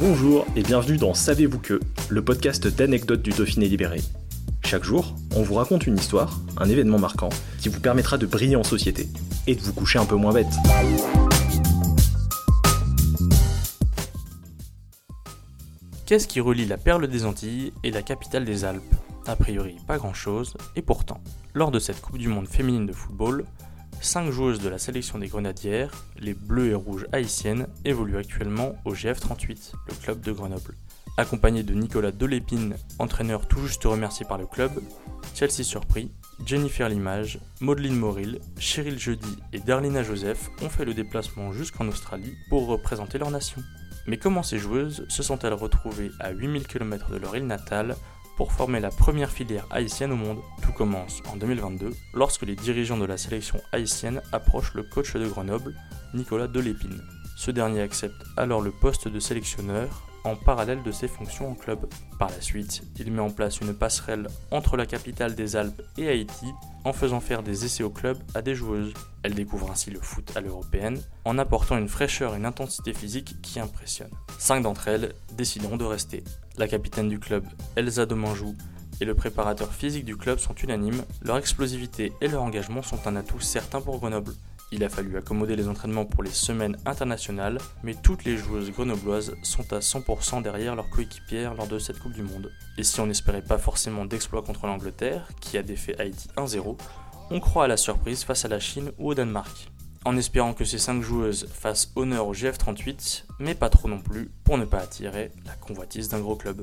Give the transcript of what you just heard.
Bonjour et bienvenue dans Savez-vous que, le podcast d'anecdotes du Dauphiné libéré. Chaque jour, on vous raconte une histoire, un événement marquant, qui vous permettra de briller en société et de vous coucher un peu moins bête. Qu'est-ce qui relie la perle des Antilles et la capitale des Alpes? A priori, pas grand-chose, et pourtant, lors de cette Coupe du Monde féminine de football, cinq joueuses de la sélection des Grenadières, les bleues et rouges haïtiennes, évoluent actuellement au GF38, le club de Grenoble. Accompagnées de Nicolas Delépine, entraîneur tout juste remercié par le club, Chelsea Surpris, Jennifer Limage, Maudeline Moril, Cheryl Jeudi et Darlina Joseph ont fait le déplacement jusqu'en Australie pour représenter leur nation. Mais comment ces joueuses se sont-elles retrouvées à 8000 km de leur île natale pour former la première filière haïtienne au monde Tout commence en 2022 lorsque les dirigeants de la sélection haïtienne approchent le coach de Grenoble, Nicolas Delépine. Ce dernier accepte alors le poste de sélectionneur en parallèle de ses fonctions en club. Par la suite, il met en place une passerelle entre la capitale des Alpes et Haïti en faisant faire des essais au club à des joueuses. Elle découvre ainsi le foot à l'européenne en apportant une fraîcheur et une intensité physique qui impressionnent. Cinq d'entre elles décideront de rester. La capitaine du club, Elsa Domanjou, et le préparateur physique du club sont unanimes, leur explosivité et leur engagement sont un atout certain pour Grenoble. Il a fallu accommoder les entraînements pour les semaines internationales, mais toutes les joueuses grenobloises sont à 100% derrière leur coéquipière lors de cette Coupe du Monde. Et si on n'espérait pas forcément d'exploit contre l'Angleterre, qui a défait Haïti 1-0, on croit à la surprise face à la Chine ou au Danemark. En espérant que ces 5 joueuses fassent honneur au GF38, mais pas trop non plus, pour ne pas attirer la convoitise d'un gros club.